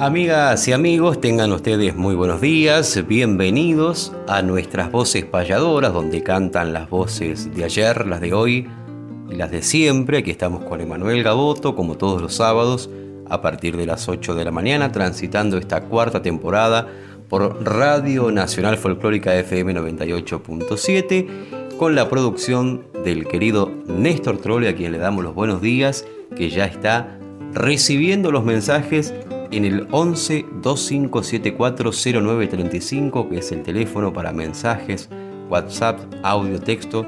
Amigas y amigos, tengan ustedes muy buenos días, bienvenidos a nuestras voces payadoras, donde cantan las voces de ayer, las de hoy y las de siempre. Aquí estamos con Emanuel Gaboto, como todos los sábados, a partir de las 8 de la mañana, transitando esta cuarta temporada por Radio Nacional Folclórica FM 98.7, con la producción del querido Néstor Trolle, a quien le damos los buenos días, que ya está recibiendo los mensajes en el 11 2574 0935, que es el teléfono para mensajes, WhatsApp, audio, texto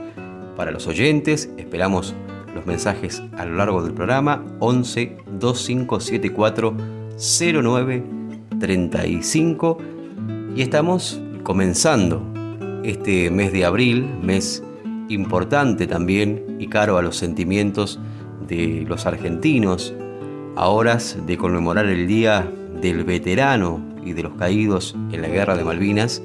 para los oyentes. Esperamos los mensajes a lo largo del programa 11 2574 0935 y estamos comenzando este mes de abril, mes importante también y caro a los sentimientos de los argentinos, a horas de conmemorar el Día del Veterano y de los Caídos en la Guerra de Malvinas,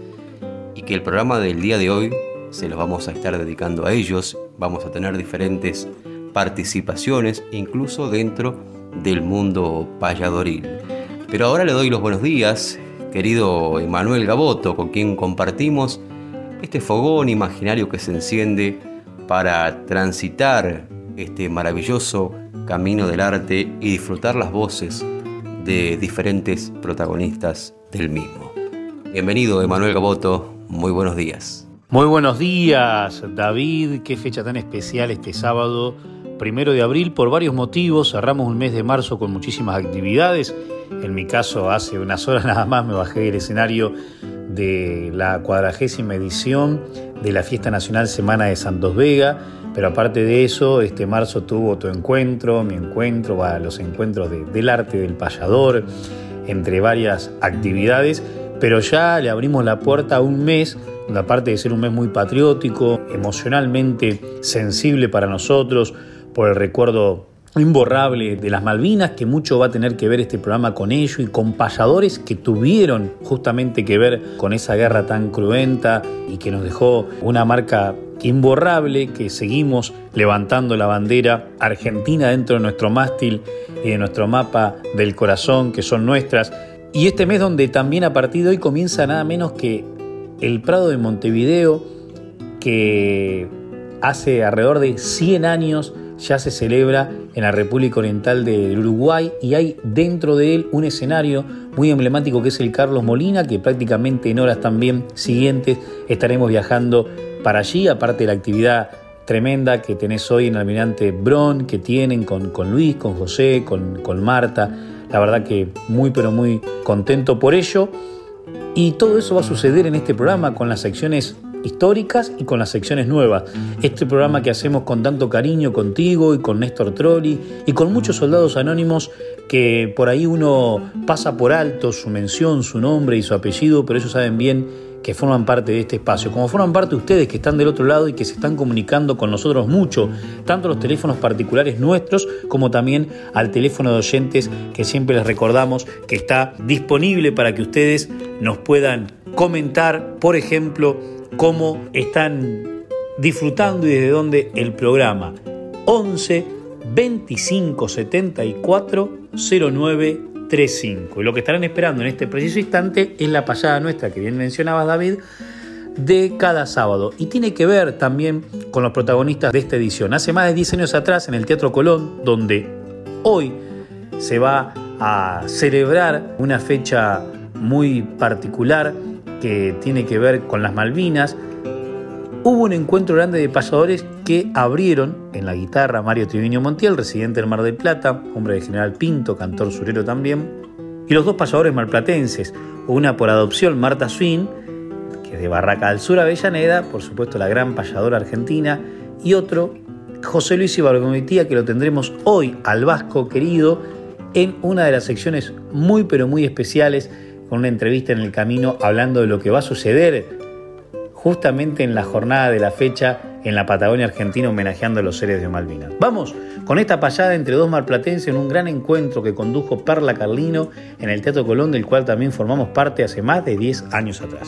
y que el programa del día de hoy se los vamos a estar dedicando a ellos, vamos a tener diferentes participaciones, incluso dentro del mundo payadoril. Pero ahora le doy los buenos días, querido Emanuel Gaboto, con quien compartimos este fogón imaginario que se enciende para transitar este maravilloso camino del arte y disfrutar las voces de diferentes protagonistas del mismo. Bienvenido, Emanuel Gaboto, muy buenos días. Muy buenos días, David. Qué fecha tan especial este sábado, primero de abril, por varios motivos. Cerramos un mes de marzo con muchísimas actividades. En mi caso, hace unas horas nada más me bajé del escenario de la cuadragésima edición de la Fiesta Nacional Semana de Santos Vega pero aparte de eso, este marzo tuvo tu encuentro, mi encuentro, los encuentros del arte del payador, entre varias actividades, pero ya le abrimos la puerta a un mes, aparte de ser un mes muy patriótico, emocionalmente sensible para nosotros, por el recuerdo imborrable de las Malvinas, que mucho va a tener que ver este programa con ello y con payadores que tuvieron justamente que ver con esa guerra tan cruenta y que nos dejó una marca imborrable que seguimos levantando la bandera argentina dentro de nuestro mástil y de nuestro mapa del corazón, que son nuestras. Y este mes donde también a partir de hoy comienza nada menos que el Prado de Montevideo, que hace alrededor de 100 años ya se celebra en la República Oriental del Uruguay y hay dentro de él un escenario muy emblemático que es el Carlos Molina, que prácticamente en horas también siguientes estaremos viajando para allí, aparte de la actividad tremenda que tenés hoy en Almirante Bron, que tienen con, con Luis, con José, con, con Marta. La verdad que muy pero muy contento por ello. Y todo eso va a suceder en este programa con las secciones históricas y con las secciones nuevas. Este programa que hacemos con tanto cariño contigo y con Néstor Trolli y con muchos soldados anónimos que por ahí uno pasa por alto su mención, su nombre y su apellido, pero ellos saben bien que forman parte de este espacio, como forman parte ustedes que están del otro lado y que se están comunicando con nosotros mucho, tanto los teléfonos particulares nuestros como también al teléfono de oyentes que siempre les recordamos que está disponible para que ustedes nos puedan comentar, por ejemplo, cómo están disfrutando y desde dónde el programa. 11 25 74 09 35. Y lo que estarán esperando en este preciso instante es la pasada nuestra que bien mencionaba David de cada sábado. Y tiene que ver también con los protagonistas de esta edición. Hace más de 10 años atrás en el Teatro Colón, donde hoy se va a celebrar una fecha muy particular que tiene que ver con las Malvinas. Hubo un encuentro grande de payadores que abrieron en la guitarra Mario Triviño Montiel, residente del Mar del Plata, hombre de General Pinto, cantor surero también, y los dos payadores malplatenses, una por adopción, Marta Swin, que es de Barraca del Sur, Avellaneda, por supuesto la gran payadora argentina, y otro, José Luis Ibargomitía, que lo tendremos hoy al Vasco querido, en una de las secciones muy pero muy especiales, con una entrevista en el camino hablando de lo que va a suceder justamente en la jornada de la fecha en la Patagonia Argentina homenajeando a los seres de Malvinas. Vamos con esta payada entre dos marplatenses en un gran encuentro que condujo Perla Carlino en el Teatro Colón, del cual también formamos parte hace más de 10 años atrás.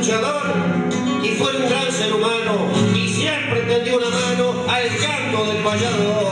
Enseñó de chico a querer esto que es nuestro.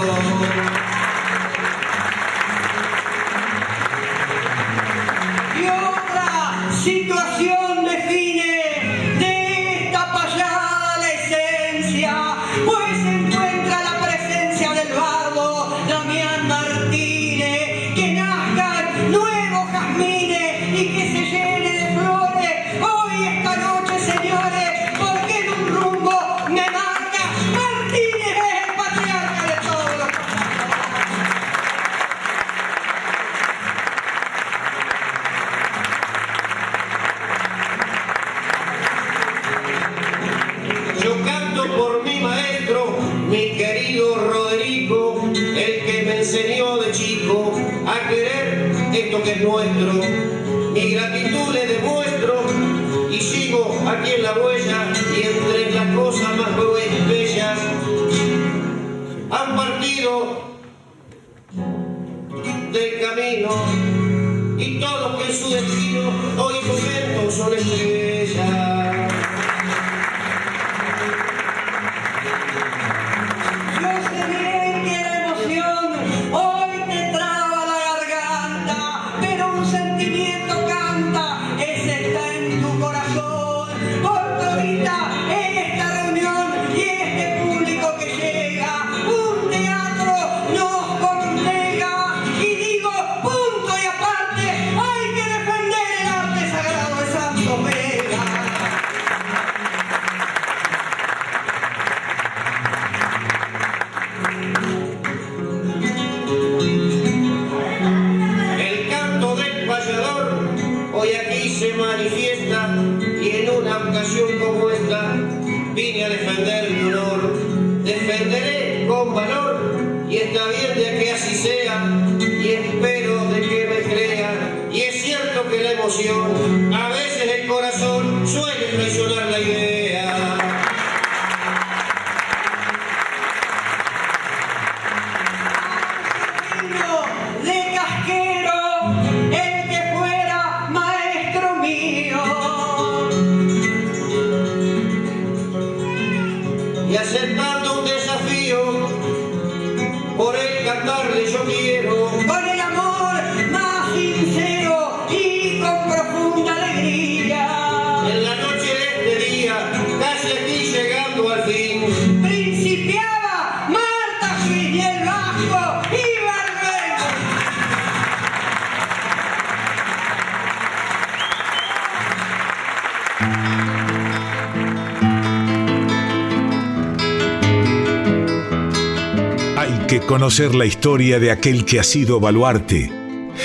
Conocer la historia de aquel que ha sido baluarte.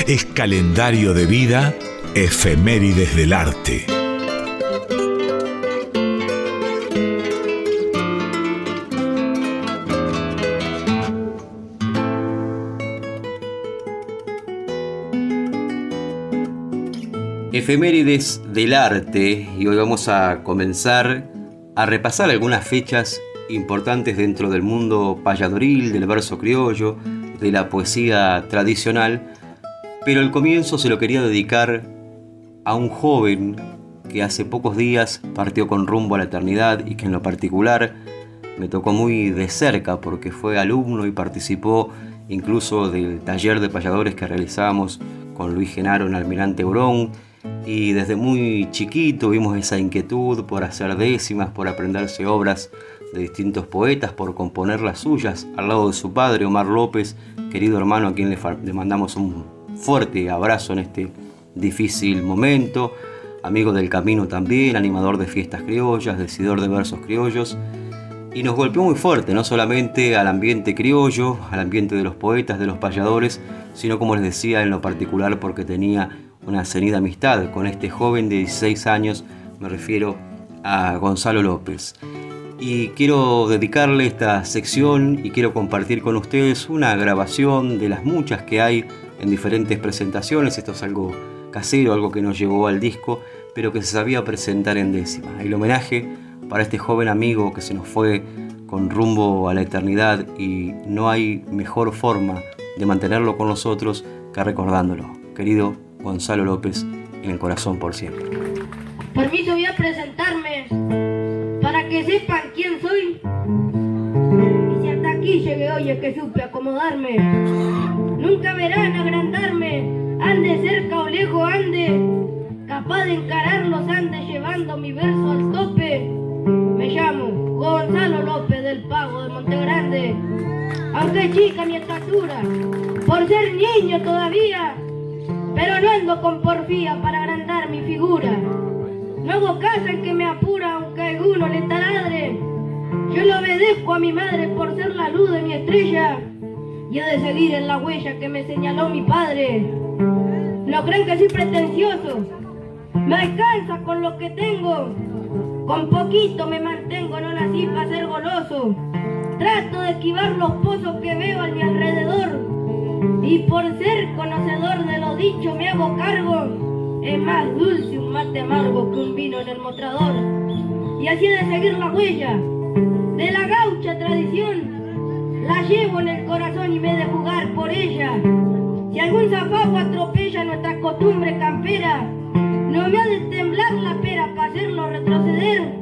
Es calendario de vida, efemérides del arte. Efemérides del arte y hoy vamos a comenzar a repasar algunas fechas importantes dentro del mundo payadoril, del verso criollo, de la poesía tradicional, pero el comienzo se lo quería dedicar a un joven que hace pocos días partió con rumbo a la eternidad y que en lo particular me tocó muy de cerca porque fue alumno y participó incluso del taller de payadores que realizábamos con Luis Genaro en Almirante Urón y desde muy chiquito vimos esa inquietud por hacer décimas, por aprenderse obras de distintos poetas por componer las suyas al lado de su padre Omar López, querido hermano a quien le, mandamos un fuerte abrazo en este difícil momento, amigo del camino también, animador de fiestas criollas, decidor de versos criollos, y nos golpeó muy fuerte, no solamente al ambiente criollo, al ambiente de los poetas, de los payadores, sino como les decía en lo particular porque tenía una cenida amistad con este joven de 16 años, me refiero a Gonzalo López y quiero dedicarle esta sección y quiero compartir con ustedes una grabación de las muchas que hay en diferentes presentaciones. Esto es algo casero, algo que nos llevó al disco, pero que se sabía presentar en décima. El homenaje para este joven amigo que se nos fue con rumbo a la eternidad y no hay mejor forma de mantenerlo con nosotros que recordándolo. Querido Gonzalo López, en el corazón por siempre. Permiso, voy a presentarme sepan quién soy. Y si hasta aquí llegué hoy es que supe acomodarme. Nunca verán agrandarme, ande cerca o lejos ande, capaz de encarar los andes llevando mi verso al tope. Me llamo Gonzalo López del Pago de Montegrande. Aunque chica mi estatura, por ser niño todavía, pero no ando con porfía para agrandar mi figura. No hago caso en que me apura alguno le taladre. Yo le obedezco a mi madre por ser la luz de mi estrella y he de seguir en la huella que me señaló mi padre. No creen que soy pretencioso. Me alcanza con lo que tengo. Con poquito me mantengo, no nací para ser goloso. Trato de esquivar los pozos que veo a mi alrededor. Y por ser conocedor de lo dicho me hago cargo Es más dulce un mate amargo que un vino en el mostrador. Y así de seguir la huella de la gaucha tradición. La llevo en el corazón y me he de jugar por ella. Si algún zapajo atropella nuestra costumbre campera, no me ha de temblar la pera para hacerlo retroceder.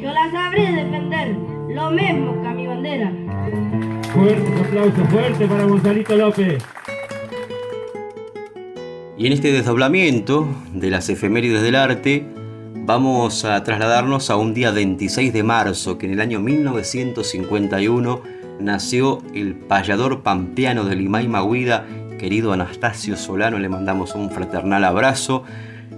Yo la sabré defender, lo mismo que a mi bandera. Fuertes aplausos, fuerte para Gonzalito López. Y en este desdoblamiento de las efemérides del arte, vamos a trasladarnos a un día 26 de marzo, que en el año 1951 nació el payador pampeano de Limay Maguida, querido Anastasio Solano, le mandamos un fraternal abrazo.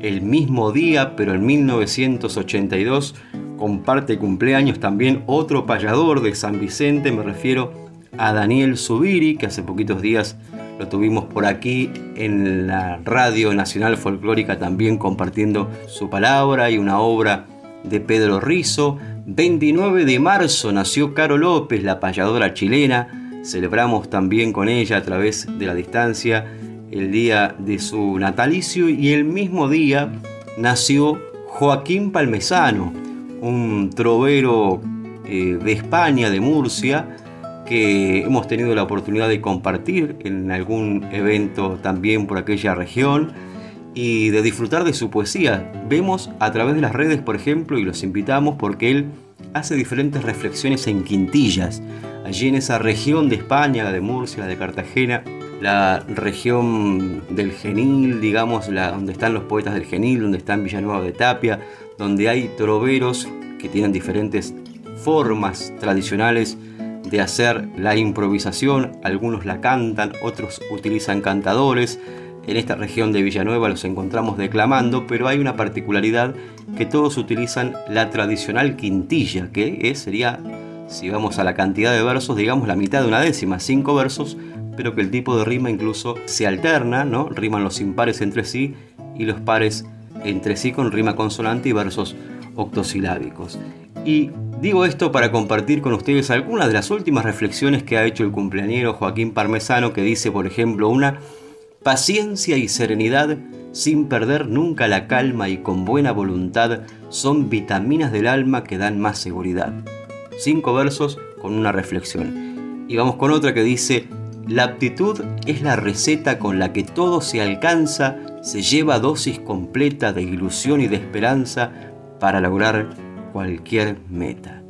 El mismo día, pero en 1982, comparte cumpleaños también otro payador de San Vicente, me refiero a Daniel Subiri, que hace poquitos días lo tuvimos por aquí en la Radio Nacional Folclórica también compartiendo su palabra y una obra de Pedro Rizo. 29 de marzo nació Caro López, la payadora chilena. Celebramos también con ella a través de la distancia el día de su natalicio y el mismo día nació Joaquín Palmesano, un trovero eh, de España, de Murcia, que hemos tenido la oportunidad de compartir en algún evento también por aquella región y de disfrutar de su poesía. Vemos a través de las redes, por ejemplo, y los invitamos porque él hace diferentes reflexiones en quintillas. Allí en esa región de España, la de Murcia, la de Cartagena, la región del Genil, digamos, la, donde están los poetas del Genil, donde están Villanueva de Tapia, donde hay troveros que tienen diferentes formas tradicionales de hacer la improvisación, algunos la cantan, otros utilizan cantadores. En esta región de Villanueva los encontramos declamando, pero hay una particularidad que todos utilizan la tradicional quintilla, que sería, si vamos a la cantidad de versos, digamos la mitad de una décima, cinco versos, pero que el tipo de rima incluso se alterna, ¿no? Riman los impares entre sí y los pares entre sí con rima consonante y versos octosilábicos. Y Digo esto para compartir con ustedes algunas de las últimas reflexiones que ha hecho el cumpleañero Joaquín Parmesano, que dice, por ejemplo, una paciencia y serenidad sin perder nunca la calma y con buena voluntad son vitaminas del alma que dan más seguridad. Cinco versos con una reflexión. Y vamos con otra que dice, la aptitud es la receta con la que todo se alcanza, se lleva dosis completa de ilusión y de esperanza para lograr cualquier meta.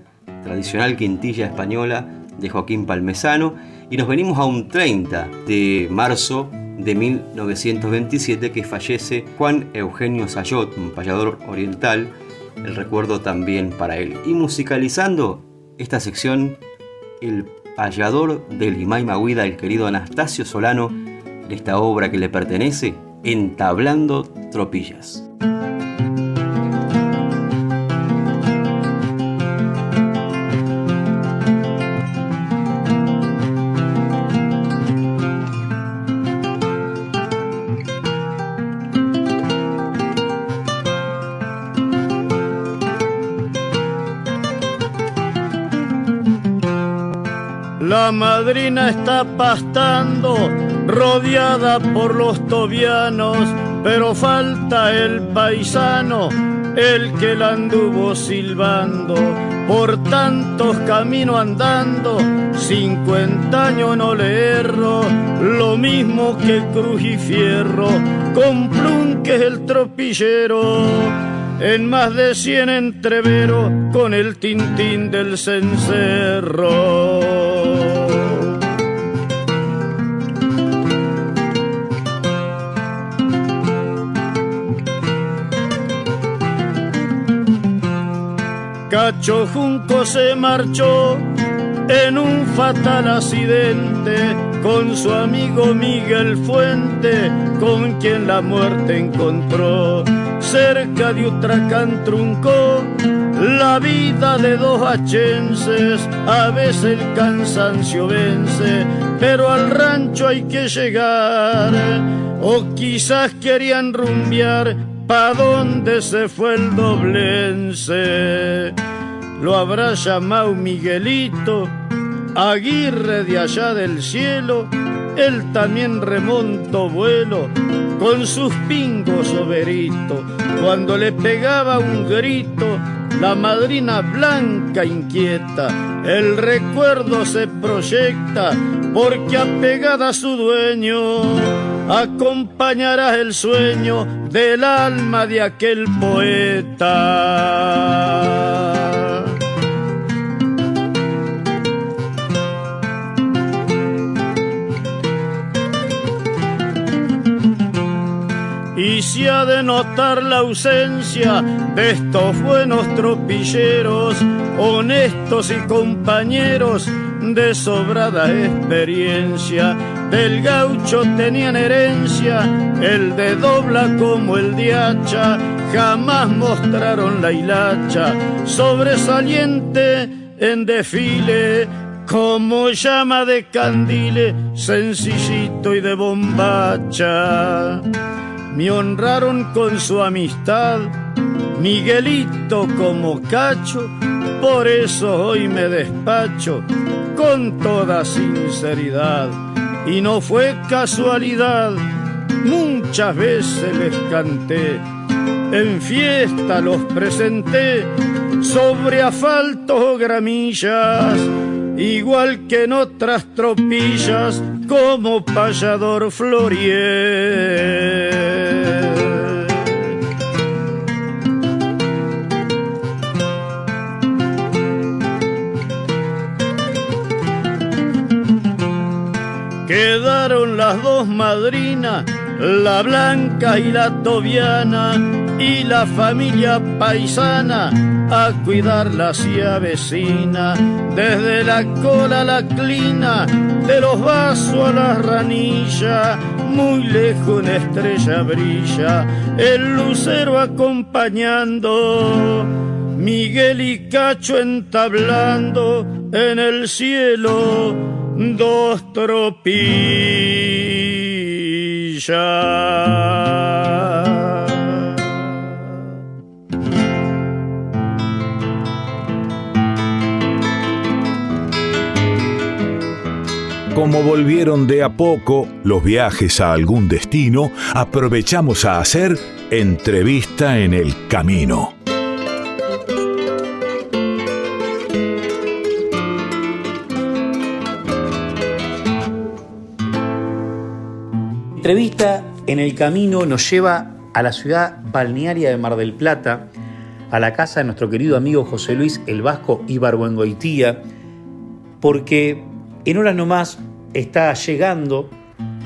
Tradicional quintilla española de Joaquín Palmesano y nos venimos a un 30 de marzo de 1927 que fallece Juan Eugenio Sayot, un payador oriental, el recuerdo también para él. Y musicalizando esta sección, el payador de Limay Maguida, el querido Anastasio Solano, en esta obra que le pertenece, Entablando Tropillas. Está pastando, rodeada por los tobianos, pero falta el paisano, el que la anduvo silbando. Por tantos caminos andando, cincuenta años no le erro, lo mismo que Cruz y Fierro, con Plum que es el tropillero en más de cien entreveros con el tintín del cencerro. Cacho Junco se marchó en un fatal accidente con su amigo Miguel Fuente, con quien la muerte encontró. Cerca de Utracán truncó la vida de dos hachenses, a veces el cansancio vence, pero al rancho hay que llegar, o quizás querían rumbear ¿Pa dónde se fue el doblense? Lo habrá llamado Miguelito, Aguirre de allá del cielo, él también remontó vuelo con sus pingos overitos. Cuando le pegaba un grito, la madrina blanca inquieta, el recuerdo se proyecta porque apegada a su dueño, acompañará el sueño del alma de aquel poeta. De notar la ausencia de estos buenos tropilleros, honestos y compañeros de sobrada experiencia. Del gaucho tenían herencia, el de dobla como el de hacha, jamás mostraron la hilacha, sobresaliente en desfile, como llama de candile, sencillito y de bombacha me honraron con su amistad, Miguelito como cacho, por eso hoy me despacho con toda sinceridad. Y no fue casualidad, muchas veces les canté, en fiesta los presenté sobre asfaltos o gramillas igual que en otras tropillas como payador Florier. Dos madrinas, la blanca y la tobiana, y la familia paisana a cuidarla y avecina, desde la cola a la clina, de los vasos a la ranilla, muy lejos una estrella brilla, el lucero acompañando, Miguel y Cacho entablando en el cielo dos Como volvieron de a poco los viajes a algún destino, aprovechamos a hacer entrevista en el camino. Entrevista en el camino nos lleva a la ciudad balnearia de Mar del Plata, a la casa de nuestro querido amigo José Luis el Vasco Ibargüengoitía, porque en horas nomás está llegando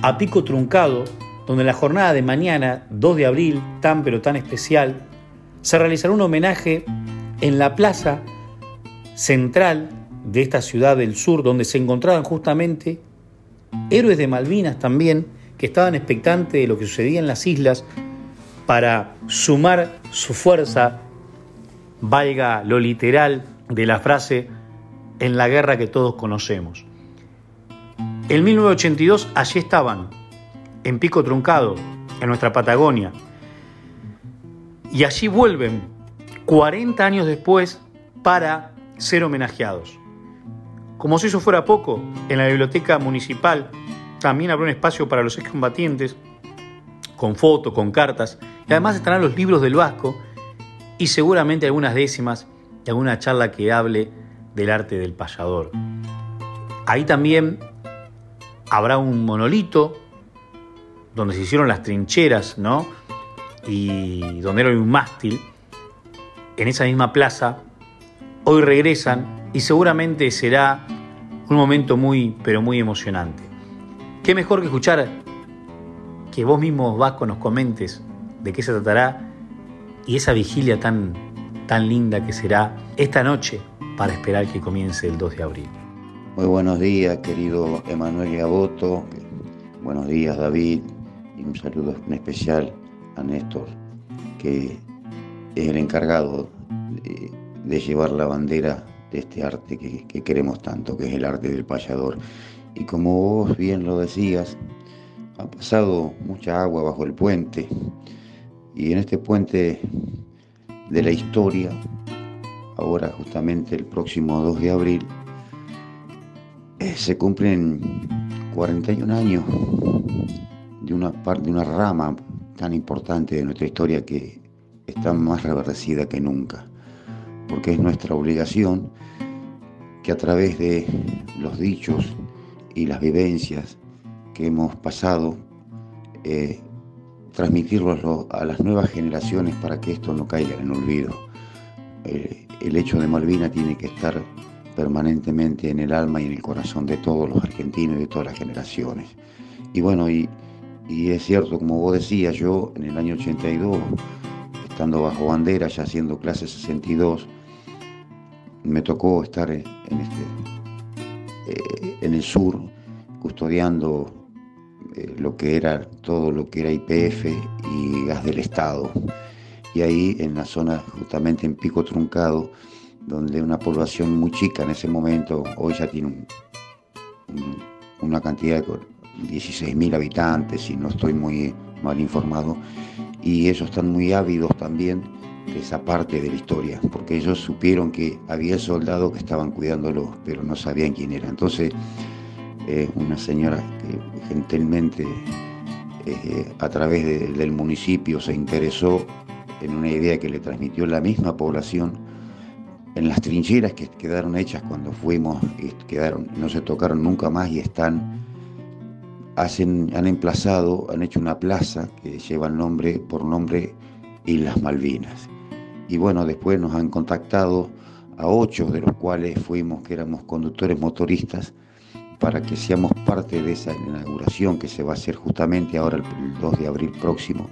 a Pico Truncado, donde la jornada de mañana, 2 de abril, tan pero tan especial, se realizará un homenaje en la plaza central de esta ciudad del sur, donde se encontraban justamente héroes de Malvinas también, que estaban expectantes de lo que sucedía en las islas para sumar su fuerza, valga lo literal de la frase, en la guerra que todos conocemos. En 1982 allí estaban, en Pico Truncado, en nuestra Patagonia. Y allí vuelven 40 años después para ser homenajeados. Como si eso fuera poco, en la biblioteca municipal también habrá un espacio para los excombatientes, con fotos, con cartas, y además estarán los libros del Vasco y seguramente algunas décimas y alguna charla que hable del arte del payador. Ahí también habrá un monolito donde se hicieron las trincheras, ¿no? Y donde era un mástil. En esa misma plaza, hoy regresan y seguramente será un momento muy, pero muy emocionante. ¿Qué mejor que escuchar que vos mismo, Vasco, nos comentes de qué se tratará y esa vigilia tan, tan linda que será esta noche para esperar que comience el 2 de abril? Muy buenos días, querido Emanuel Gaboto. Buenos días, David. Y un saludo en especial a Néstor, que es el encargado de, llevar la bandera de este arte que, que, queremos tanto, que es el arte del payador. Y como vos bien lo decías, ha pasado mucha agua bajo el puente. Y en este puente de la historia, ahora justamente el próximo 2 de abril, eh, se cumplen 41 años de una parte, de una rama tan importante de nuestra historia que está más reverdecida que nunca, porque es nuestra obligación que a través de los dichos y las vivencias que hemos pasado, eh, a las nuevas generaciones para que esto no caiga en olvido. El hecho de Malvina tiene que estar permanentemente en el alma y en el corazón de todos los argentinos y de todas las generaciones. Y bueno, y, es cierto, como vos decías, yo en el año 82, estando bajo bandera, ya haciendo clase 62, me tocó estar en, este, eh, en el sur custodiando eh, lo que era todo lo que era IPF y gas del Estado. Y ahí en la zona, justamente en Pico Truncado, donde una población muy chica en ese momento, hoy ya tiene una cantidad de 16.000 habitantes, y no estoy muy mal informado, y ellos están muy ávidos también esa parte de la historia, porque ellos supieron que había soldados que estaban cuidándolo, pero no sabían quién era. Entonces, eh, una señora que gentilmente eh, a través del municipio se interesó en una idea que le transmitió la misma población, en las trincheras que quedaron hechas cuando fuimos, quedaron, no se tocaron nunca más y están, hacen, han emplazado, han hecho una plaza que lleva el nombre, por nombre Islas Malvinas. Y bueno, después nos han contactado a ocho de los cuales fuimos, que éramos conductores motoristas, para que seamos parte de esa inauguración que se va a hacer justamente ahora el 2 de abril próximo.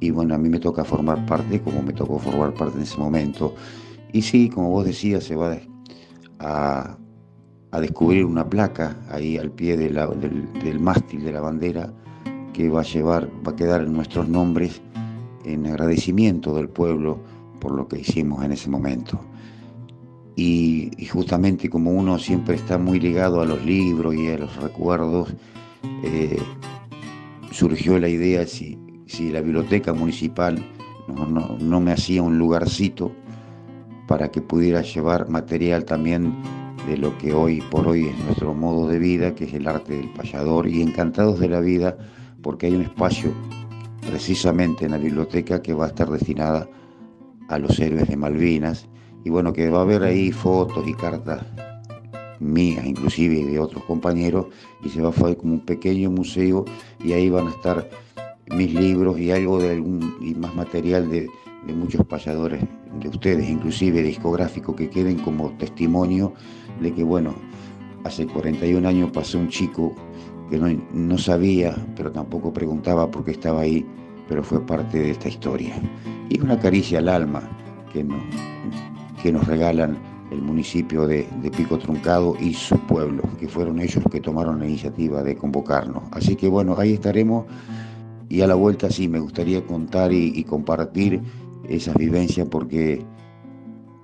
Y bueno, a mí me toca formar parte, como me tocó formar parte en ese momento. Y sí, como vos decías, se va a, descubrir una placa ahí al pie del, del, mástil de la bandera que va a llevar, va a quedar en nuestros nombres en agradecimiento del pueblo por lo que hicimos en ese momento. Y, justamente como uno siempre está muy ligado a los libros y a los recuerdos, eh, surgió la idea si, si la biblioteca municipal no me hacía un lugarcito para que pudiera llevar material también de lo que hoy por hoy es nuestro modo de vida, que es el arte del payador, y encantados de la vida porque hay un espacio precisamente en la biblioteca que va a estar destinada a los héroes de Malvinas, y bueno, que va a haber ahí fotos y cartas mías, inclusive de otros compañeros, y se va a hacer como un pequeño museo, y ahí van a estar mis libros y algo de algún y más material de, muchos payadores, de ustedes, inclusive discográficos, que queden como testimonio de que, bueno, hace 41 años pasó un chico que no, sabía, pero tampoco preguntaba por qué estaba ahí, pero fue parte de esta historia. Y una caricia al alma que nos, que nos regalan el municipio de, Pico Truncado y su pueblo, que fueron ellos los que tomaron la iniciativa de convocarnos. Así que bueno, ahí estaremos y a la vuelta sí me gustaría contar y compartir esas vivencias porque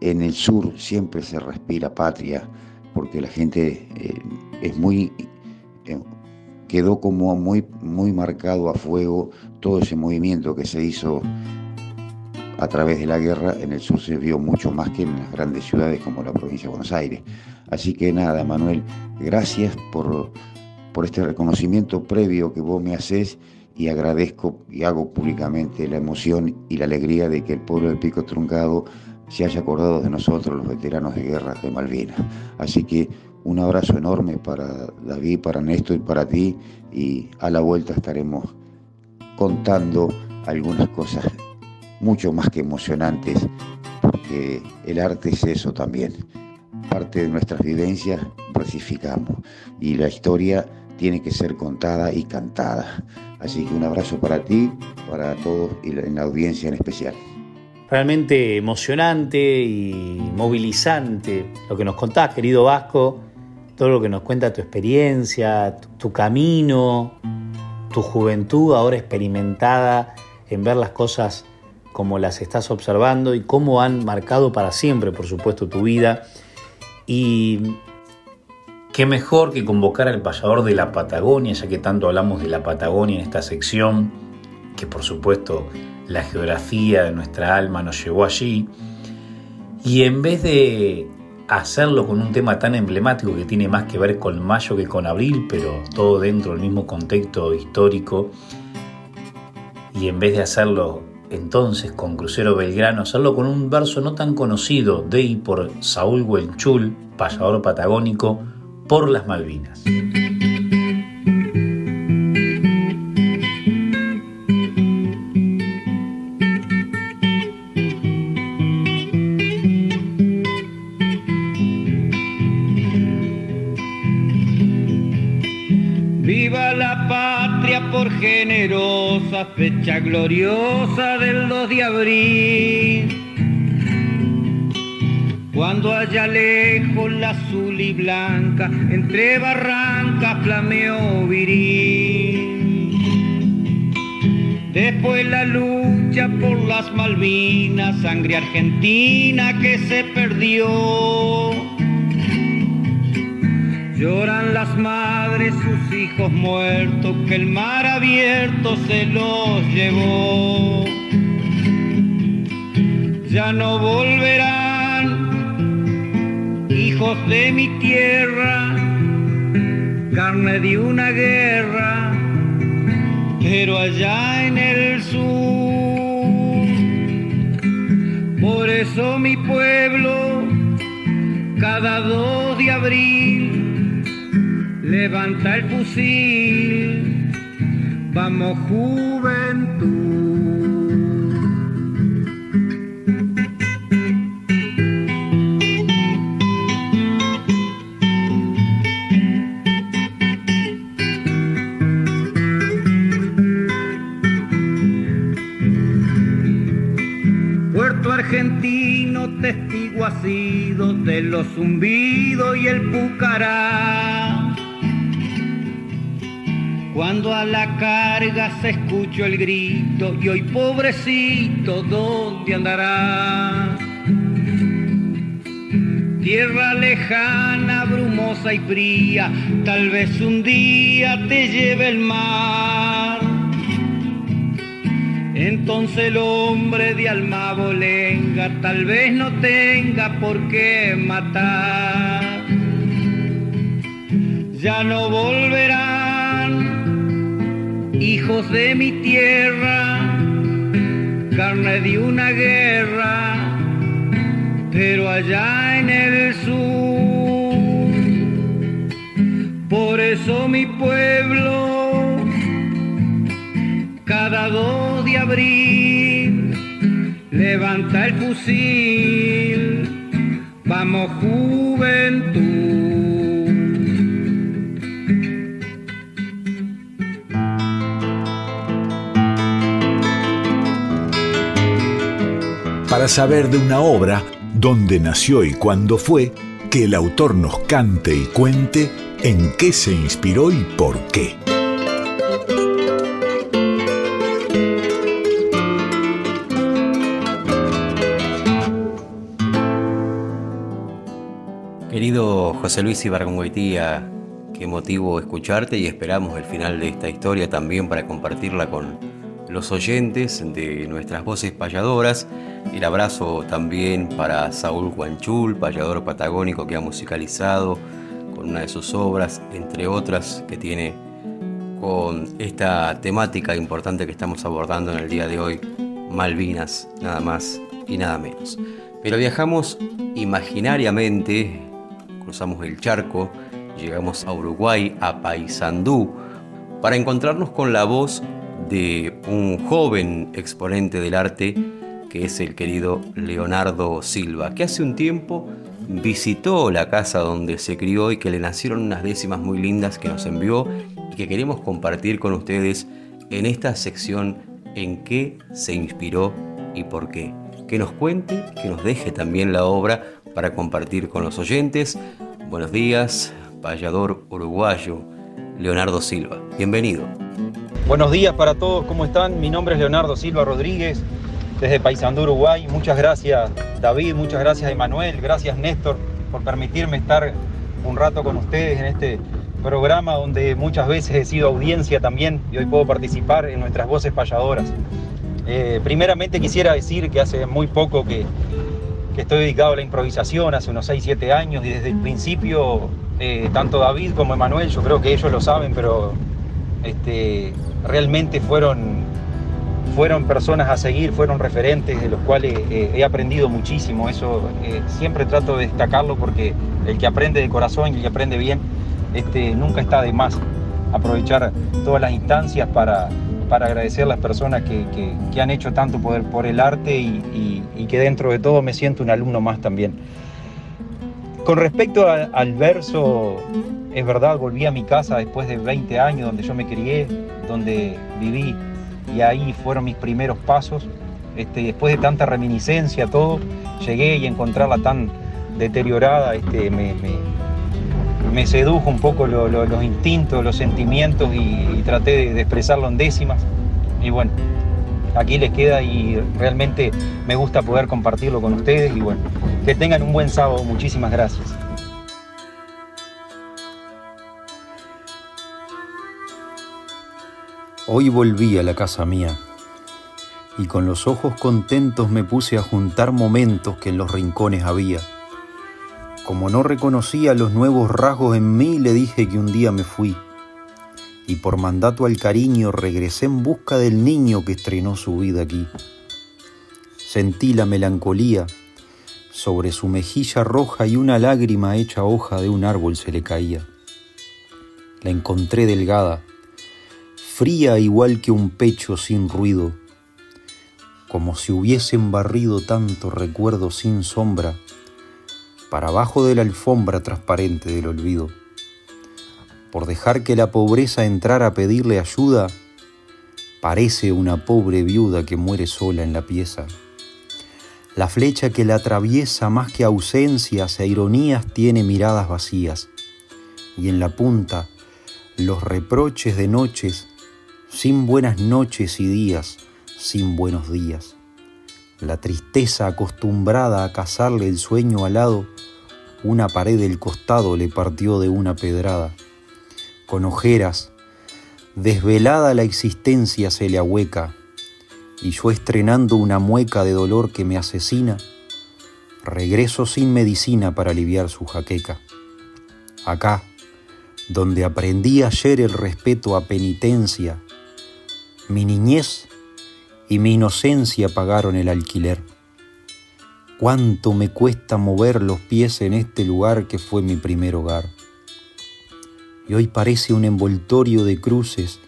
en el sur siempre se respira patria, porque la gente eh, es muy, eh, quedó como muy, muy marcado a fuego todo ese movimiento que se hizo a través de la guerra, en el sur se vio mucho más que en las grandes ciudades como la provincia de Buenos Aires. Así que nada, Manuel, gracias por, por este reconocimiento previo que vos me haces y agradezco y hago públicamente la emoción y la alegría de que el pueblo del Pico Truncado se haya acordado de nosotros, los veteranos de guerra de Malvinas. Así que un abrazo enorme para David, para Néstor y para ti y a la vuelta estaremos contando algunas cosas mucho más que emocionantes, porque el arte es eso también. Parte de nuestras vivencias recificamos y la historia tiene que ser contada y cantada. Así que un abrazo para ti, para todos y en la audiencia en especial. Realmente emocionante y movilizante lo que nos contás, querido Vasco, todo lo que nos cuenta tu experiencia, tu, camino, tu juventud ahora experimentada en ver las cosas como las estás observando y cómo han marcado para siempre, por supuesto, tu vida. Y Qué mejor que convocar al payador de la Patagonia, ya que tanto hablamos de la Patagonia en esta sección, que por supuesto la geografía de nuestra alma nos llevó allí. Y en vez de hacerlo con un tema tan emblemático que tiene más que ver con mayo que con abril, pero todo dentro del mismo contexto histórico, y en vez de hacerlo entonces con Crucero Belgrano, hacerlo con un verso no tan conocido de y por Saúl Huenchul, payador patagónico, por las Malvinas. Fecha gloriosa del 2 de abril. Cuando allá lejos la azul y blanca entre barrancas flameó viril. Después la lucha por las Malvinas, sangre argentina que se perdió Lloran las madres, sus hijos muertos, que el mar abierto se los llevó. Ya no volverán, hijos de mi tierra, carne de una guerra, pero allá en el sur. Por eso mi pueblo, cada 2 de abril, levanta el fusil, vamos juventud. Puerto Argentino, testigo ha sido de los zumbidos y el pucará cuando a la carga se escuchó el grito y hoy pobrecito, ¿dónde andará? Tierra lejana, brumosa y fría, tal vez un día te lleve el mar. Entonces el hombre de alma bolenga tal vez no tenga por qué matar. Ya no volverá hijos de mi tierra, carne de una guerra, pero allá en el sur. Por eso mi pueblo, cada 2 de abril, levanta el fusil, vamos juventud. Para saber de una obra, dónde nació y cuándo fue, que el autor nos cante y cuente en qué se inspiró y por qué. Querido José Luis Ibargüengoitía, qué motivo escucharte y esperamos el final de esta historia también para compartirla con los oyentes de nuestras voces payadoras el abrazo también para Saúl Guanchul, payador patagónico que ha musicalizado con una de sus obras, entre otras que tiene con esta temática importante que estamos abordando en el día de hoy, Malvinas, nada más y nada menos. Pero viajamos imaginariamente, cruzamos el charco, llegamos a Uruguay, a Paysandú, para encontrarnos con la voz de un joven exponente del arte que es el querido Leonardo Silva, que hace un tiempo visitó la casa donde se crió y que le nacieron unas décimas muy lindas que nos envió y que queremos compartir con ustedes en esta sección en qué se inspiró y por qué. Que nos cuente, que nos deje también la obra para compartir con los oyentes. Buenos días, payador uruguayo Leonardo Silva. Bienvenido. Buenos días para todos, ¿cómo están? Mi nombre es Leonardo Silva Rodríguez, desde Paysandú, Uruguay. Muchas gracias David, muchas gracias Emanuel, gracias Néstor por permitirme estar un rato con ustedes en este programa donde muchas veces he sido audiencia también y hoy puedo participar en nuestras voces payadoras. Eh, primeramente quisiera decir que hace muy poco que, que estoy dedicado a la improvisación hace unos 6, 7 años y desde el principio, eh, tanto David como Emanuel, yo creo que ellos lo saben, pero este, realmente fueron, fueron personas a seguir, fueron referentes de los cuales eh, he aprendido muchísimo. Eso eh, siempre trato de destacarlo porque el que aprende de corazón y el que aprende bien, este, nunca está de más aprovechar todas las instancias para, para agradecer a las personas que, han hecho tanto por, por el arte y, que dentro de todo me siento un alumno más también. Con respecto al verso, es verdad, volví a mi casa después de 20 años donde yo me crié, donde viví y ahí fueron mis primeros pasos. Este, después de tanta reminiscencia, todo, llegué y encontrarla tan deteriorada, este, me, me sedujo un poco los instintos, los sentimientos y, traté de, expresarlo en décimas. Y bueno, aquí les queda y realmente me gusta poder compartirlo con ustedes y bueno, que tengan un buen sábado. Muchísimas gracias. Hoy volví a la casa mía y con los ojos contentos me puse a juntar momentos que en los rincones había como no reconocía los nuevos rasgos en mí, le dije que un día me fui. Y por mandato al cariño regresé en busca del niño que estrenó su vida aquí. Sentí la melancolía sobre su mejilla roja y una lágrima hecha hoja de un árbol se le caía. La encontré delgada, fría igual que un pecho sin ruido, como si hubiesen barrido tanto recuerdo sin sombra para abajo de la alfombra transparente del olvido. Por dejar que la pobreza entrara a pedirle ayuda, parece una pobre viuda que muere sola en la pieza. La flecha que la atraviesa más que ausencias e ironías tiene miradas vacías, y en la punta los reproches de noches, sin buenas noches y días, sin buenos días. La tristeza acostumbrada a cazarle el sueño alado, una pared del costado le partió de una pedrada. Con ojeras, desvelada la existencia se le ahueca, y yo estrenando una mueca de dolor que me asesina, regreso sin medicina para aliviar su jaqueca. Acá, donde aprendí ayer el respeto a penitencia, mi niñez y mi inocencia pagaron el alquiler. Cuánto me cuesta mover los pies en este lugar que fue mi primer hogar. Y hoy parece un envoltorio de cruces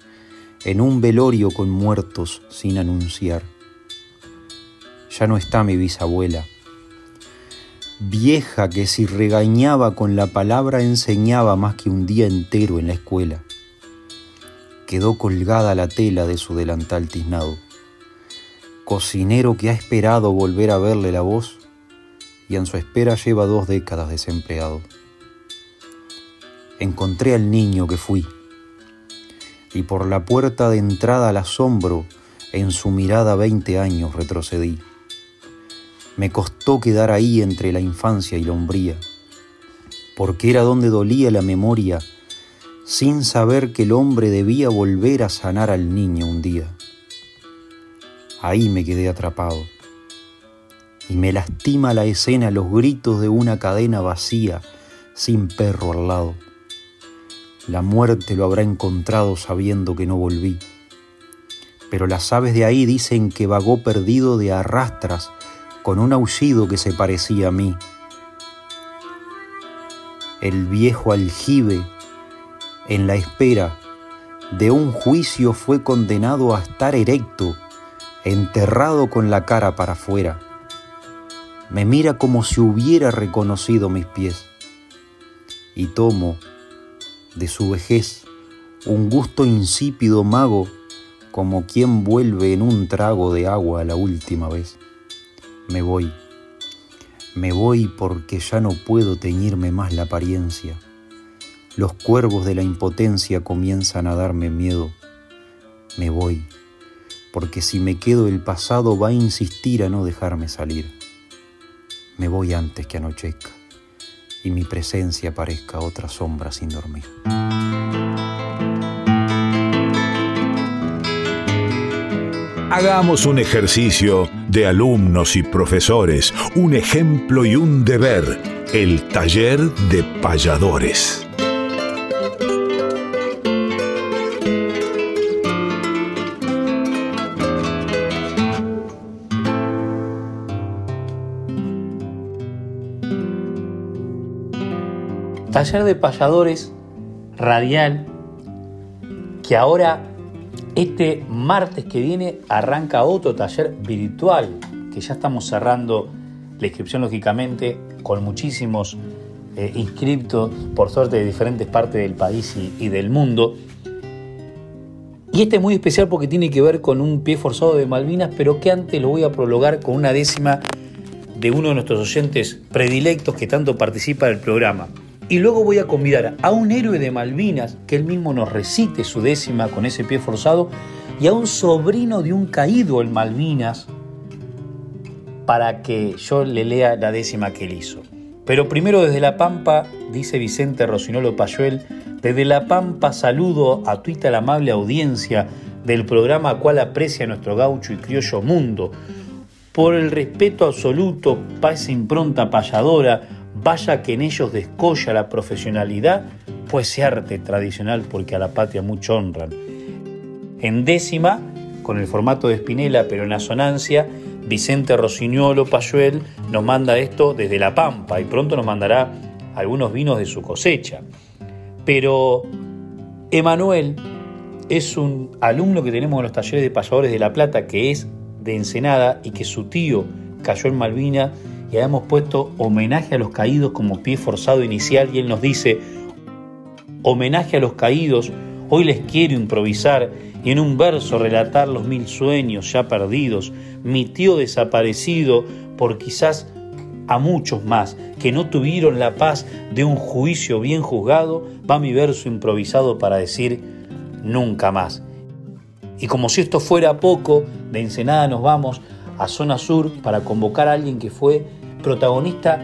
en un velorio con muertos sin anunciar. Ya no está mi bisabuela, vieja que si regañaba con la palabra enseñaba más que un día entero en la escuela. Quedó colgada la tela de su delantal tiznado cocinero que ha esperado volver a verle la voz y en su espera lleva dos décadas desempleado. Encontré al niño que fui y por la puerta de entrada al asombro en su mirada veinte años retrocedí. Me costó quedar ahí entre la infancia y la hombría, porque era donde dolía la memoria, sin saber que el hombre debía volver a sanar al niño un día. Ahí me quedé atrapado. Y me lastima la escena los gritos de una cadena vacía, sin perro al lado. La muerte lo habrá encontrado sabiendo que no volví. Pero las aves de ahí dicen que vagó perdido de arrastras con un aullido que se parecía a mí. El viejo aljibe, en la espera de un juicio, fue condenado a estar erecto enterrado con la cara para afuera. Me mira como si hubiera reconocido mis pies y tomo de su vejez un gusto insípido mago como quien vuelve en un trago de agua la última vez. Me voy, me voy porque ya no puedo teñirme más la apariencia. Los cuervos de la impotencia comienzan a darme miedo. Me voy porque si me quedo el pasado va a insistir a no dejarme salir. Me voy antes que anochezca y mi presencia parezca otra sombra sin dormir. Hagamos un ejercicio de alumnos y profesores, un ejemplo y un deber, el taller de payadores. Taller de payadores radial que ahora este martes que viene arranca otro taller virtual que ya estamos cerrando la inscripción lógicamente con muchísimos eh, inscriptos por suerte de diferentes partes del país y, y del mundo. Y este es muy especial porque tiene que ver con un pie forzado de Malvinas, pero que antes lo voy a prologar con una décima de uno de nuestros oyentes predilectos que tanto participa del programa. Y luego voy a convidar a un héroe de Malvinas que él mismo nos recite su décima con ese pie forzado y a un sobrino de un caído en Malvinas para que yo le lea la décima que él hizo. Pero primero desde La Pampa, dice Vicente Rocinolo Payuel, desde La Pampa saludo a tuita la amable audiencia del programa cual aprecia nuestro gaucho y criollo mundo, por el respeto absoluto esa impronta payadora, vaya que en ellos descolla la profesionalidad, pues ese arte tradicional porque a la patria mucho honran. En décima, con el formato de Espinela pero en asonancia, Vicente Rosiñolo Payuel nos manda esto desde La Pampa y pronto nos mandará algunos vinos de su cosecha. Pero Emanuel es un alumno que tenemos en los talleres de payadores de La Plata que es de Ensenada y que su tío cayó en Malvina y habíamos puesto homenaje a los caídos como pie forzado inicial y él nos dice, homenaje a los caídos, hoy les quiero improvisar y en un verso relatar los mil sueños ya perdidos, mi tío desaparecido por quizás a muchos más que no tuvieron la paz de un juicio bien juzgado, va mi verso improvisado para decir nunca más. Y como si esto fuera poco, de Ensenada nos vamos a Zona Sur para convocar a alguien que fue protagonista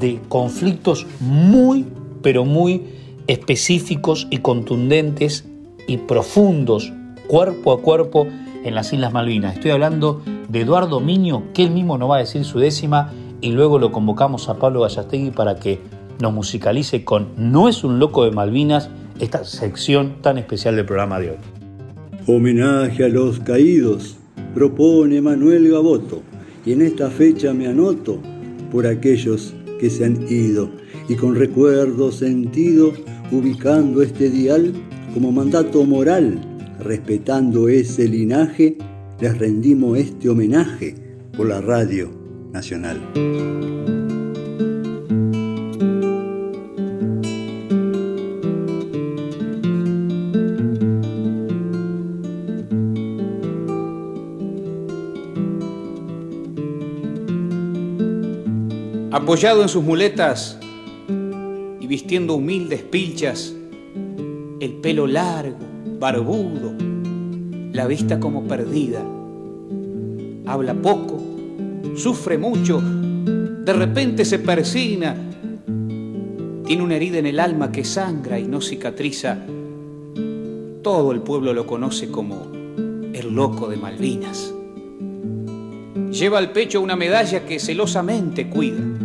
de conflictos muy, pero muy específicos y contundentes y profundos, cuerpo a cuerpo, en las Islas Malvinas. Estoy hablando de Eduardo Miño, que él mismo nos va a decir su décima, y luego lo convocamos a Pablo Gallastegui para que nos musicalice con No es un loco de Malvinas, esta sección tan especial del programa de hoy. Homenaje a los caídos, propone Manuel Gaboto, y en esta fecha me anoto por aquellos que se han ido, y con recuerdo sentido, ubicando este dial como mandato moral, respetando ese linaje, les rendimos este homenaje por la Radio Nacional. Apoyado en sus muletas y vistiendo humildes pilchas, el pelo largo, barbudo, la vista como perdida. Habla poco, sufre mucho, de repente se persina. Tiene una herida en el alma que sangra y no cicatriza. Todo el pueblo lo conoce como el loco de Malvinas. Lleva al pecho una medalla que celosamente cuida.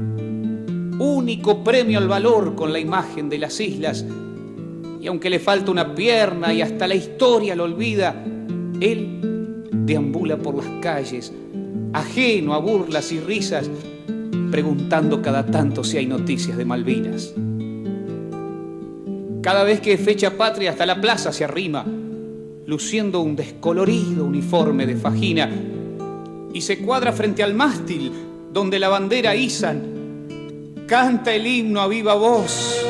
Único premio al valor con la imagen de las islas. Y aunque le falta una pierna y hasta la historia lo olvida, él deambula por las calles, ajeno a burlas y risas, preguntando cada tanto si hay noticias de Malvinas. Cada vez que fecha patria hasta la plaza se arrima, luciendo un descolorido uniforme de fajina, y se cuadra frente al mástil donde la bandera izan, canta el himno a viva voz.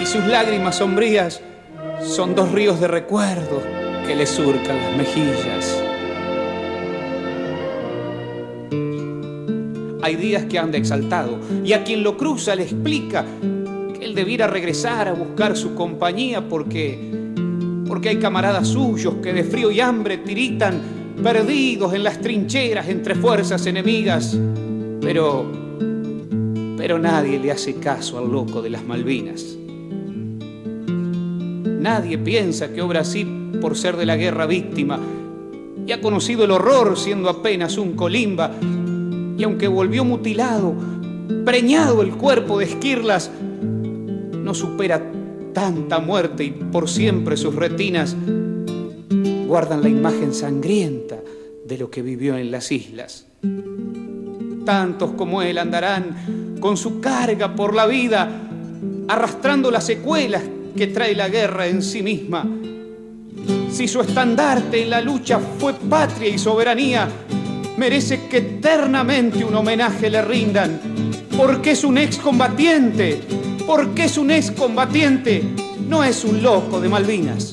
Y sus lágrimas sombrías son dos ríos de recuerdos que le surcan las mejillas. Hay días que anda exaltado y a quien lo cruza le explica que él debiera regresar a buscar su compañía porque porque hay camaradas suyos que de frío y hambre tiritan perdidos en las trincheras entre fuerzas enemigas. Pero pero nadie le hace caso al loco de las Malvinas. Nadie piensa que obra así por ser de la guerra víctima, y ha conocido el horror siendo apenas un colimba. Y aunque volvió mutilado, preñado el cuerpo de esquirlas, no supera tanta muerte y por siempre sus retinas guardan la imagen sangrienta de lo que vivió en las islas. Tantos como él andarán con su carga por la vida, arrastrando las secuelas que trae la guerra en sí misma. Si su estandarte en la lucha fue patria y soberanía, merece que eternamente un homenaje le rindan, porque es un excombatiente, porque es un excombatiente, no es un loco de Malvinas.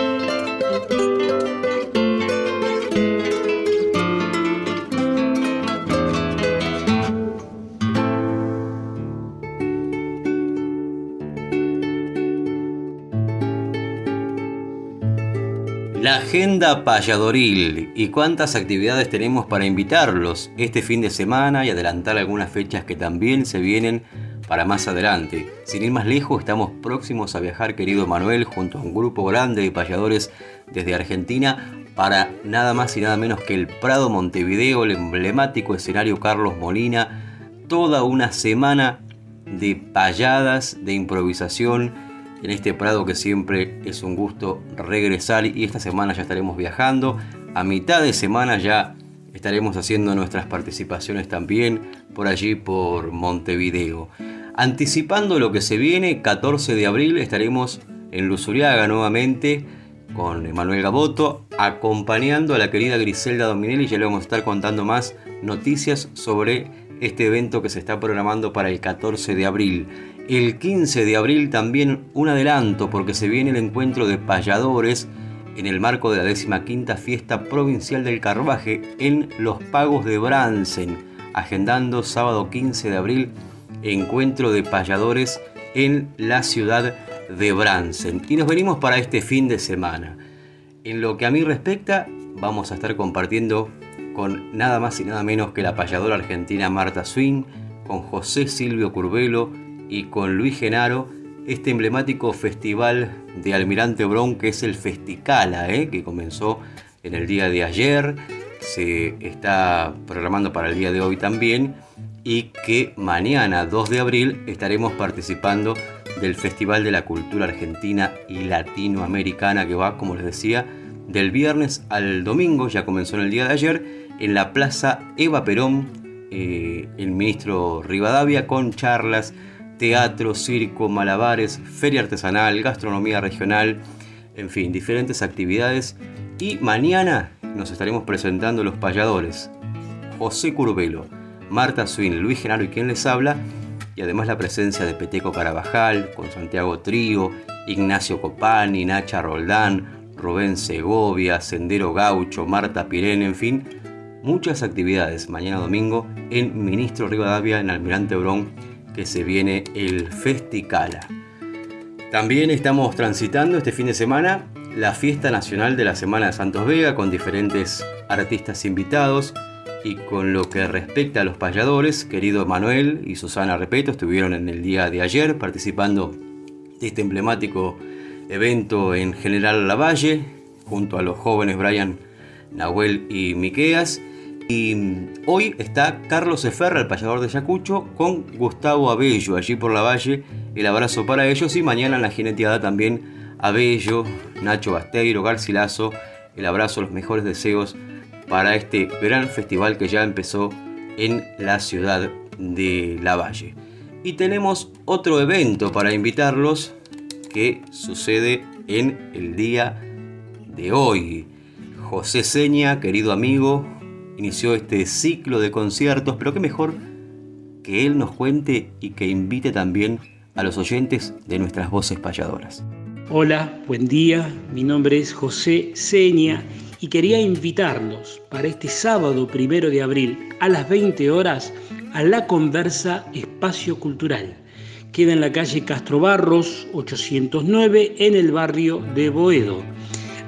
Agenda payadoril y cuántas actividades tenemos para invitarlos este fin de semana y adelantar algunas fechas que también se vienen para más adelante. Sin ir más lejos, estamos próximos a viajar, querido Manuel, junto a un grupo grande de payadores desde Argentina para nada más y nada menos que el Prado Montevideo, el emblemático escenario Carlos Molina, toda una semana de payadas, de improvisación en este Prado que siempre es un gusto regresar y esta semana ya estaremos viajando. A mitad de semana ya estaremos haciendo nuestras participaciones también por allí por Montevideo. Anticipando lo que se viene, 14 de abril estaremos en Luzuriaga nuevamente con Emanuel Gaboto, acompañando a la querida Griselda Dominelli. Ya le vamos a estar contando más noticias sobre este evento que se está programando para el 14 de abril. El 15 de abril también un adelanto porque se viene el encuentro de payadores en el marco de la 15 Fiesta Provincial del Carruaje en Los Pagos de Bransen, agendando sábado 15 de abril encuentro de payadores en la ciudad de Bransen. Y nos venimos para este fin de semana. En lo que a mí respecta, vamos a estar compartiendo con nada más y nada menos que la payadora argentina Marta Swing, con José Silvio Curbelo y con Luis Genaro este emblemático festival de Almirante Brown que es el Festicala, ¿eh? que comenzó en el día de ayer, se está programando para el día de hoy también y que mañana 2 de abril estaremos participando del Festival de la Cultura Argentina y Latinoamericana que va, como les decía, del viernes al domingo, ya comenzó en el día de ayer, en la Plaza Eva Perón, eh, el ministro Rivadavia, con charlas, teatro, circo, malabares, feria artesanal, gastronomía regional, en fin, diferentes actividades. Y mañana nos estaremos presentando los payadores. José Curbelo, Marta Swin, Luis Genaro y quien les habla, y además la presencia de Peteco Carabajal, con Santiago Trío, Ignacio Copani, Nacha Roldán, Rubén Segovia, Sendero Gaucho, Marta Pirén, en fin, muchas actividades mañana domingo en Ministro Rivadavia, en Almirante Brón que se viene el Festicala. También estamos transitando este fin de semana la fiesta nacional de la Semana de Santos Vega con diferentes artistas invitados y con lo que respecta a los payadores, querido Manuel y Susana Repeto estuvieron en el día de ayer participando de este emblemático evento en General Lavalle junto a los jóvenes Brian Nahuel y Miqueas y hoy está Carlos Eferra, el payador de Yacucho, con Gustavo Abello, allí por la valle. El abrazo para ellos. Y mañana en la jineteada también Abello, Nacho Basteiro, Garcilaso. El abrazo, los mejores deseos para este gran festival que ya empezó en la ciudad de La Valle. Y tenemos otro evento para invitarlos que sucede en el día de hoy. José Seña, querido amigo, inició este ciclo de conciertos, pero qué mejor que él nos cuente y que invite también a los oyentes de nuestras voces payadoras. Hola, buen día, mi nombre es José Seña y quería invitarlos para este sábado primero de abril a las 20 horas a La Conversa Espacio Cultural. Queda en la calle Castro Barros 809 en el barrio de Boedo.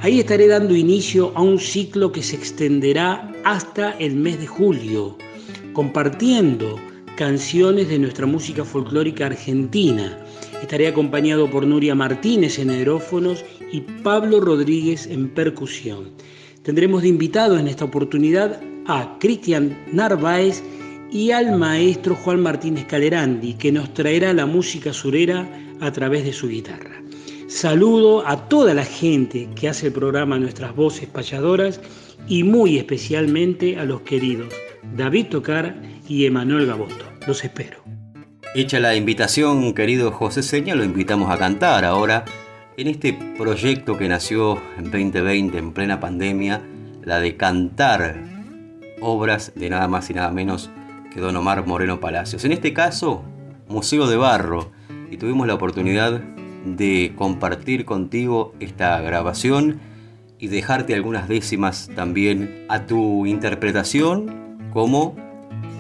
Ahí estaré dando inicio a un ciclo que se extenderá hasta el mes de julio, compartiendo canciones de nuestra música folclórica argentina. Estaré acompañado por Nuria Martínez en aerófonos y Pablo Rodríguez en percusión. Tendremos de invitado en esta oportunidad a Cristian Narváez y al maestro Juan Martínez Calerandi, que nos traerá la música surera a través de su guitarra. Saludo a toda la gente que hace el programa Nuestras Voces Payadoras y muy especialmente a los queridos David Tocar y Emanuel Gaboto. Los espero. Hecha la invitación, querido José Seña, lo invitamos a cantar ahora en este proyecto que nació en 2020, en plena pandemia, la de cantar obras de nada más y nada menos que Don Omar Moreno Palacios. En este caso, Museo de Barro, y tuvimos la oportunidad de compartir contigo esta grabación y dejarte algunas décimas también a tu interpretación como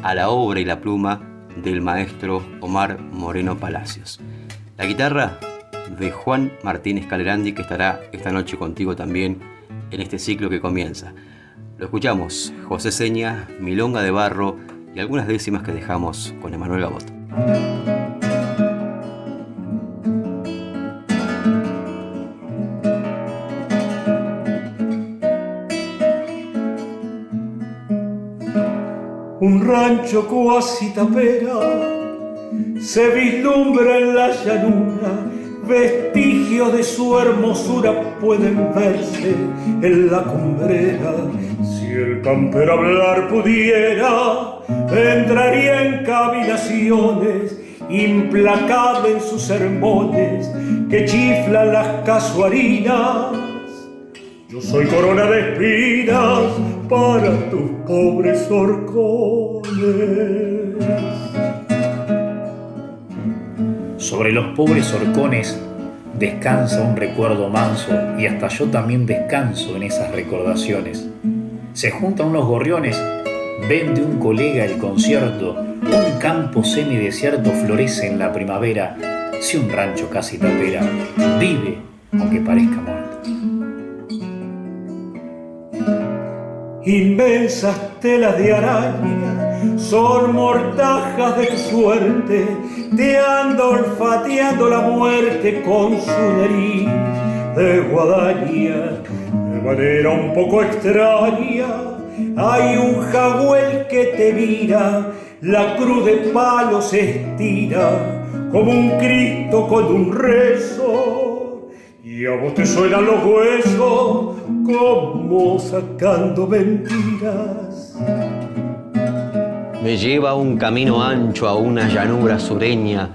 a la obra y la pluma del maestro Omar Moreno Palacios. La guitarra de Juan Martínez Calerandi que estará esta noche contigo también en este ciclo que comienza. Lo escuchamos, José Seña, Milonga de Barro y algunas décimas que dejamos con Emanuel Gabot. Cuasi tapera se vislumbra en la llanura vestigios de su hermosura pueden verse en la cumbrera. Si el campero hablar pudiera, entraría en cavilaciones, implacable en sus sermones que chiflan las casuarinas. Yo soy corona de espinas para tus pobres horcones. Sobre los pobres horcones descansa un recuerdo manso y hasta yo también descanso en esas recordaciones. Se juntan unos gorriones, vende un colega el concierto, un campo semidesierto florece en la primavera, si un rancho casi tapera vive aunque parezca muerto. Inmensas telas de araña son mortajas de suerte te anda olfateando la muerte con su nariz de guadaña. De manera un poco extraña, hay un jaguel que te mira, la cruz de palo se estira como un Cristo con un rezo. Y a vos te suenan los huesos como sacando mentiras me lleva un camino ancho a una llanura sureña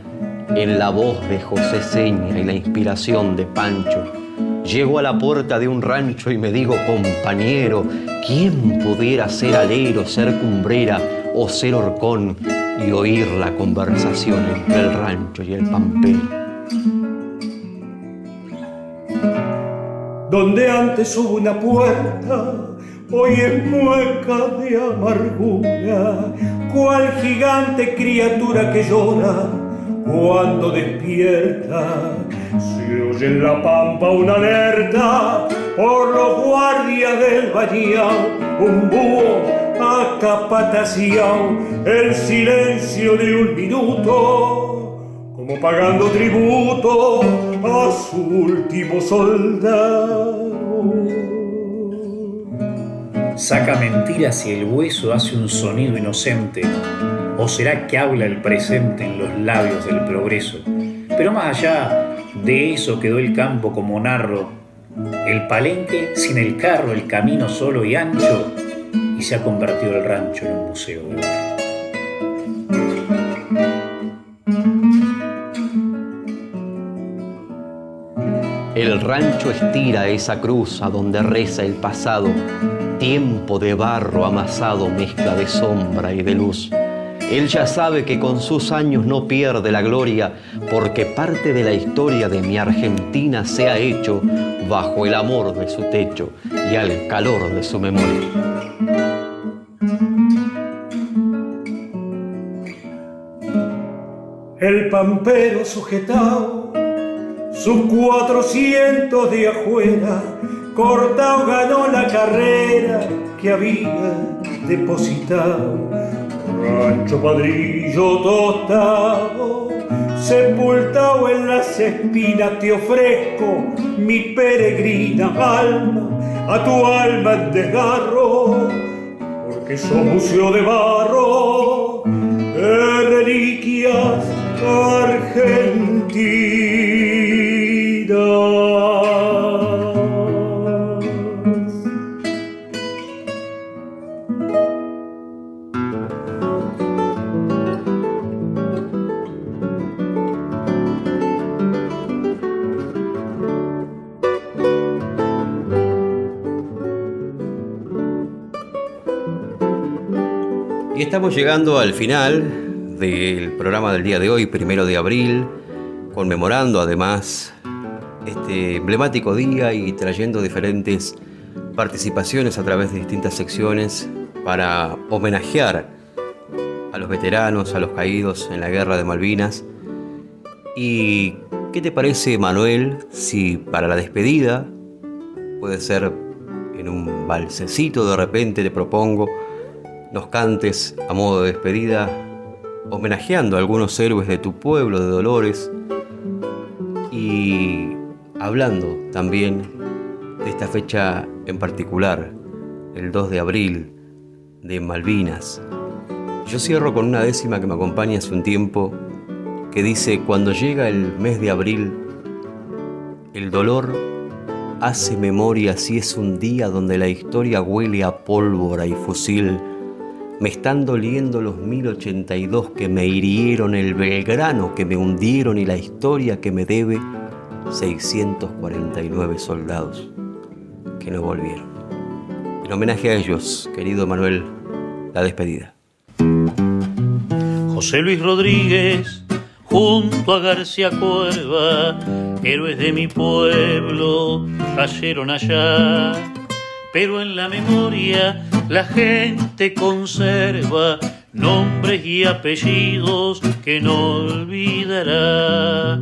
en la voz de José Seña y la inspiración de Pancho. Llego a la puerta de un rancho y me digo, compañero, ¿quién pudiera ser alero, ser cumbrera o ser horcón y oír la conversación entre el rancho y el pampero? Donde antes hubo una puerta, hoy es mueca de amargura. Cual gigante criatura que llora cuando despierta. Se oye en la pampa una alerta por los guardias del Bahía, un búho acapataciao, el silencio de un minuto, como pagando tributo a su último soldado. Saca mentiras si el hueso hace un sonido inocente, o será que habla el presente en los labios del progreso. Pero más allá de eso quedó el campo como narro, el palenque sin el carro, el camino solo y ancho, y se ha convertido el rancho en un museo de El rancho estira esa cruz a donde reza el pasado tiempo de barro amasado mezcla de sombra y de luz. Él ya sabe que con sus años no pierde la gloria, porque parte de la historia de mi Argentina se ha hecho bajo el amor de su techo y al calor de su memoria. El pampero sujetado, sus cuatrocientos de afuera, Cortao ganó la carrera que había depositado. Rancho padrillo tostado, sepultado en las espinas, te ofrezco mi peregrina alma, a tu alma en desgarro, porque soy museo de barro, de reliquias Y estamos llegando al final del programa del día de hoy, primero de abril, conmemorando además este emblemático día y trayendo diferentes participaciones a través de distintas secciones para homenajear a los veteranos, a los caídos en la guerra de Malvinas. ¿Y qué te parece, Manuel, si para la despedida, puede ser en un balsecito de repente, te propongo, nos cantes a modo de despedida, homenajeando a algunos héroes de tu pueblo de Dolores y hablando también de esta fecha en particular, el 2 de abril de Malvinas. Yo cierro con una décima que me acompaña hace un tiempo que dice, cuando llega el mes de abril, el dolor hace memoria si es un día donde la historia huele a pólvora y fusil me están doliendo los 1082 que me hirieron, el Belgrano que me hundieron y la historia que me debe 649 soldados que no volvieron. En homenaje a ellos, querido Manuel, la despedida. José Luis Rodríguez, junto a García Cuerva, héroes de mi pueblo, cayeron allá, pero en la memoria la gente conserva nombres y apellidos que no olvidará.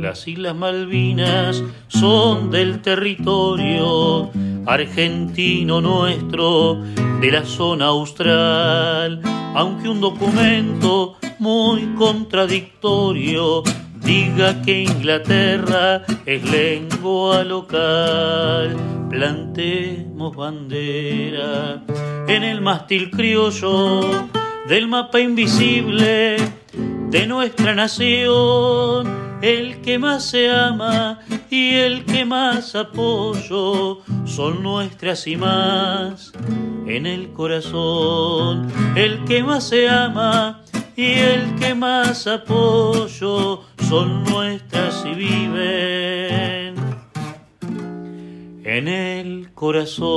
Las Islas Malvinas son del territorio argentino nuestro, de la zona austral, aunque un documento muy contradictorio diga que Inglaterra es lengua local. Plantemos bandera en el mástil criollo del mapa invisible de nuestra nación. El que más se ama y el que más apoyo son nuestras y más en el corazón. El que más se ama y el que más apoyo son nuestras y viven en el corazón.